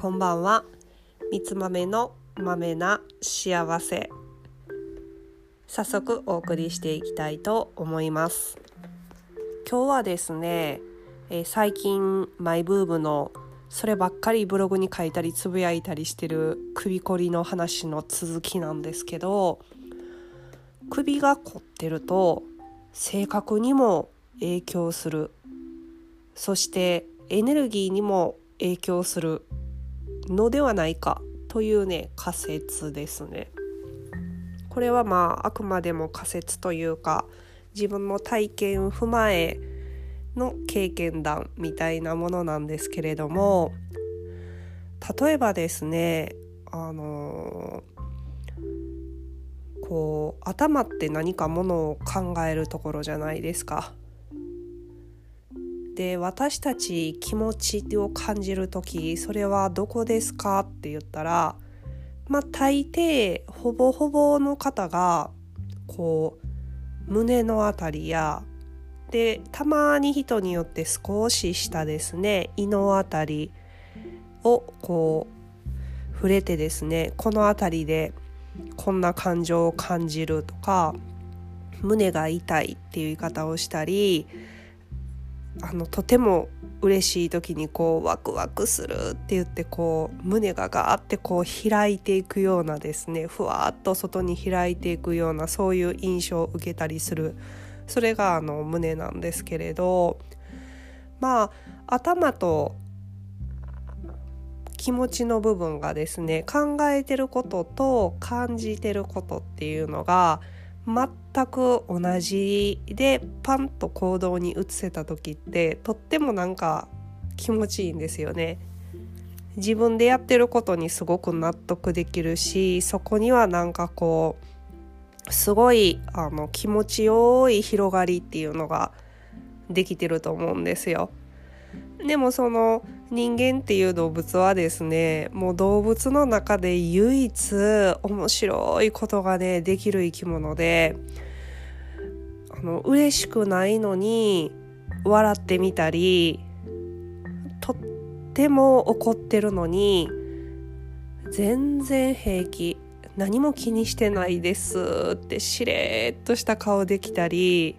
こんばんは。みつ豆の豆な幸せ。早速お送りしていきたいと思います。今日はですね、え、最近マイブームのそればっかりブログに書いたりつぶやいたりしてる首こりの話の続きなんですけど首が凝ってると性格にも影響する。そしてエネルギーにも影響する。のではないかというね仮説ですね。これはまああくまでも仮説というか自分の体験を踏まえの経験談みたいなものなんですけれども例えばですねあのこう頭って何かものを考えるところじゃないですか。で私たち気持ちを感じる時それはどこですかって言ったらまあ大抵ほぼほぼの方がこう胸の辺りやでたまに人によって少し下ですね胃の辺りをこう触れてですねこの辺りでこんな感情を感じるとか胸が痛いっていう言い方をしたりあのとても嬉しい時にこうワクワクするって言ってこう胸がガーってこう開いていくようなですねふわっと外に開いていくようなそういう印象を受けたりする。それがあの胸なんですけれどまあ頭と気持ちの部分がですね考えてることと感じてることっていうのが全く同じでパンと行動に移せた時ってとってもなんか気持ちいいんですよね。自分でやってることにすごく納得できるしそこにはなんかこうすごいあの気持ちよい広がりっていうのができてると思うんですよ。でもその人間っていう動物はですねもう動物の中で唯一面白いことがねできる生き物であの嬉しくないのに笑ってみたりとっても怒ってるのに全然平気。何も気にしてないですってしれっとした顔できたり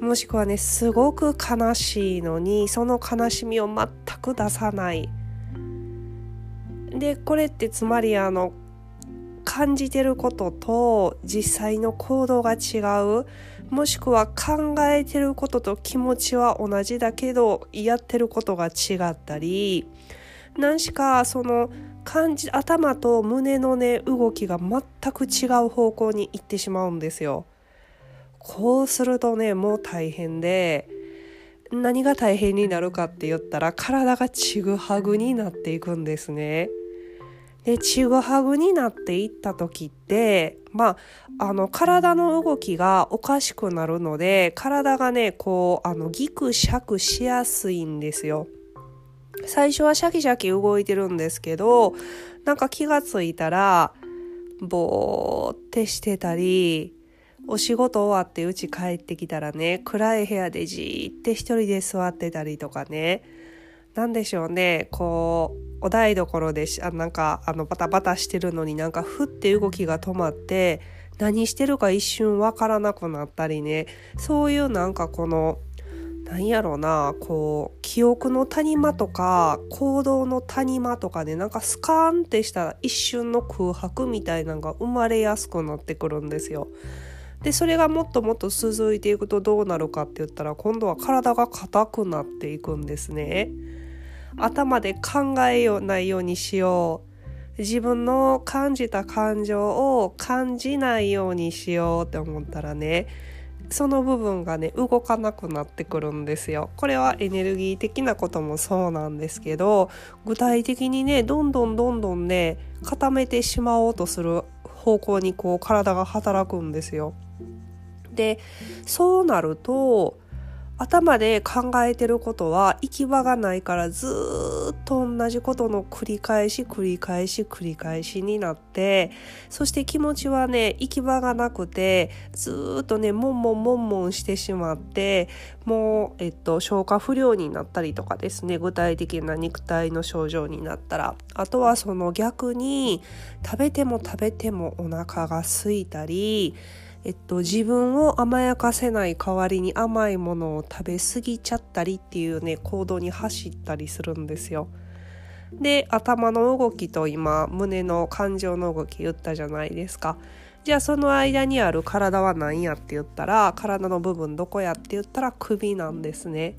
もしくはねすごく悲しいのにその悲しみを全く出さない。でこれってつまりあの感じてることと実際の行動が違う。もしくは考えてることと気持ちは同じだけどやってることが違ったり。何しかその感じ頭と胸のね動きが全く違う方向に行ってしまうんですよ。こうするとねもう大変で何が大変になるかって言ったら体がちぐはぐになっていくんですね。でちぐはぐになっていった時ってまああの体の動きがおかしくなるので体がねこうあのギクシャクしやすいんですよ。最初はシャキシャキ動いてるんですけどなんか気がついたらぼーってしてたりお仕事終わって家帰ってきたらね、暗い部屋でじーって一人で座ってたりとかね、なんでしょうね、こう、お台所でし、あなんか、あの、バタバタしてるのになんか、ふって動きが止まって、何してるか一瞬わからなくなったりね、そういうなんかこの、なんやろうな、こう、記憶の谷間とか、行動の谷間とかで、なんかスカーンってした一瞬の空白みたいなのが生まれやすくなってくるんですよ。でそれがもっともっと続いていくとどうなるかって言ったら今度は体が硬くなっていくんですね。頭で考えようないようにしよう自分の感じた感情を感じないようにしようって思ったらねその部分がね動かなくなってくるんですよ。これはエネルギー的なこともそうなんですけど具体的にねどんどんどんどんね固めてしまおうとする方向にこう体が働くんですよ。でそうなると頭で考えてることは行き場がないからずっと同じことの繰り返し繰り返し繰り返しになってそして気持ちはね行き場がなくてずっとねもんもんもんもんしてしまってもう、えっと、消化不良になったりとかですね具体的な肉体の症状になったらあとはその逆に食べても食べてもお腹が空いたりえっと、自分を甘やかせない代わりに甘いものを食べ過ぎちゃったりっていうね行動に走ったりするんですよ。で頭の動きと今胸の感情の動き言ったじゃないですか。じゃあその間にある体は何やって言ったら体の部分どこやって言ったら首なんですね。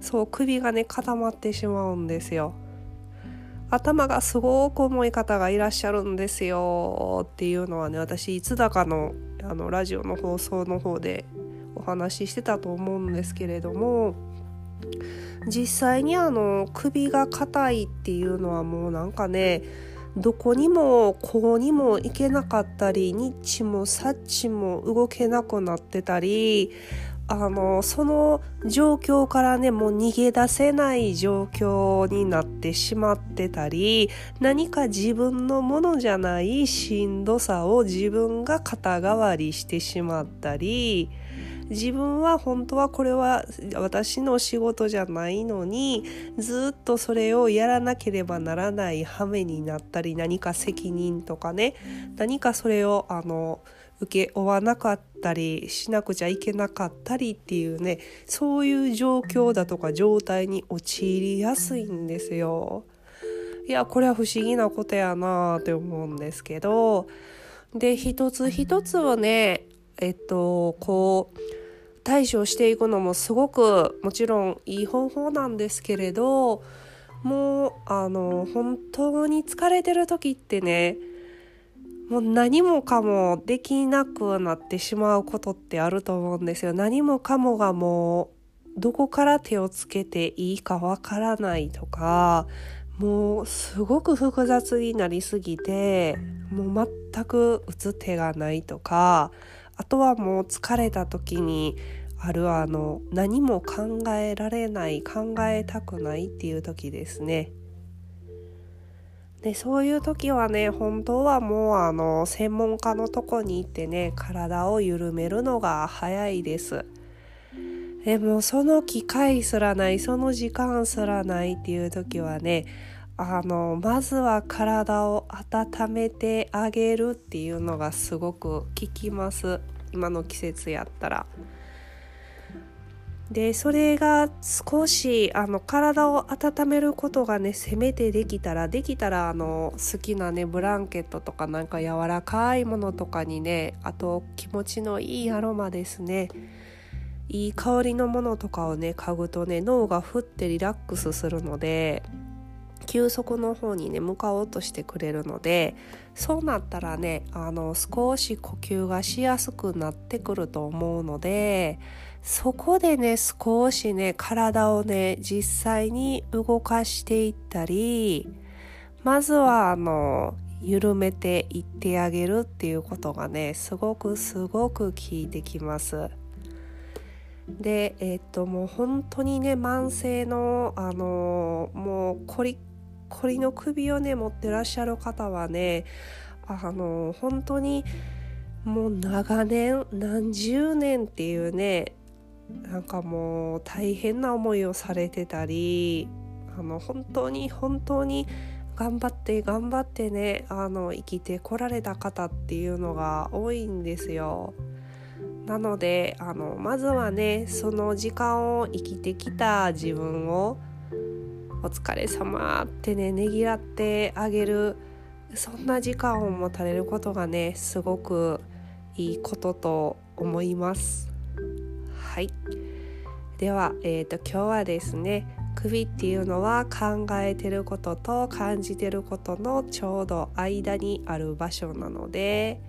そう首がね固まってしまうんですよ。頭がすごく重い方がいらっしゃるんですよっていうのはね私いつだかのあのラジオの放送の方でお話ししてたと思うんですけれども実際にあの首が硬いっていうのはもうなんかねどこにもこうにも行けなかったりニッチもサッチも動けなくなってたりあのその状況からねもう逃げ出せない状況になってしまってたり何か自分のものじゃないしんどさを自分が肩代わりしてしまったり自分は本当はこれは私の仕事じゃないのにずっとそれをやらなければならない羽目になったり何か責任とかね何かそれをあの受け負わなかったりしなくちゃいけなかったりっていうねそういう状況だとか状態に陥りやすいんですよ。いやこれは不思議なことやなって思うんですけどで一つ一つをねえっとこう対処していくのもすごくもちろんいい方法なんですけれどもうあの本当に疲れてる時ってねもう何もかもできなくなってしまうことってあると思うんですよ。何もかもがもうどこから手をつけていいかわからないとかもうすごく複雑になりすぎてもう全く打つ手がないとかあとはもう疲れた時にあるあの何も考えられない考えたくないっていう時ですね。でそういう時はね本当はもうあの専門家のとこに行ってね体を緩めるのが早いですでもその機会すらないその時間すらないっていう時はねあのまずは体を温めてあげるっていうのがすごく効きます今の季節やったら。でそれが少しあの体を温めることがねせめてできたらできたらあの好きなねブランケットとかなんか柔らかいものとかにねあと気持ちのいいアロマですね。いい香りのものとかをね嗅ぐとね脳がふってリラックスするので休息の方にね向かおうとしてくれるのでそうなったらねあの少し呼吸がしやすくなってくると思うのでそこでね少しね体をね実際に動かしていったりまずはあの緩めていってあげるっていうことがねすごくすごく効いてきます。でえっともう本当にね慢性のあのもうコリコリの首をね持ってらっしゃる方はねあの本当にもう長年何十年っていうねなんかもう大変な思いをされてたりあの本当に本当に頑張って頑張ってねあの生きてこられた方っていうのが多いんですよ。なのであのまずはねその時間を生きてきた自分をお疲れ様ってねねぎらってあげるそんな時間を持たれることがねすごくいいことと思います。はいでは、えーと、今日はですね首っていうのは考えてることと感じてることのちょうど間にある場所なので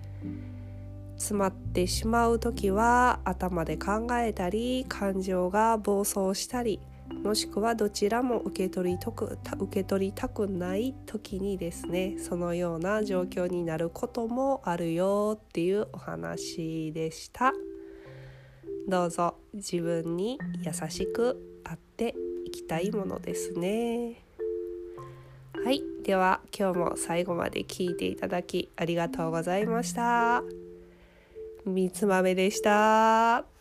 詰まってしまう時は頭で考えたり感情が暴走したりもしくはどちらも受け取りとく受け取りたくない時にですねそのような状況になることもあるよっていうお話でした。どうぞ自分に優しくあっていきたいものですね。はいでは今日も最後まで聞いていただきありがとうございました。みつまめでした。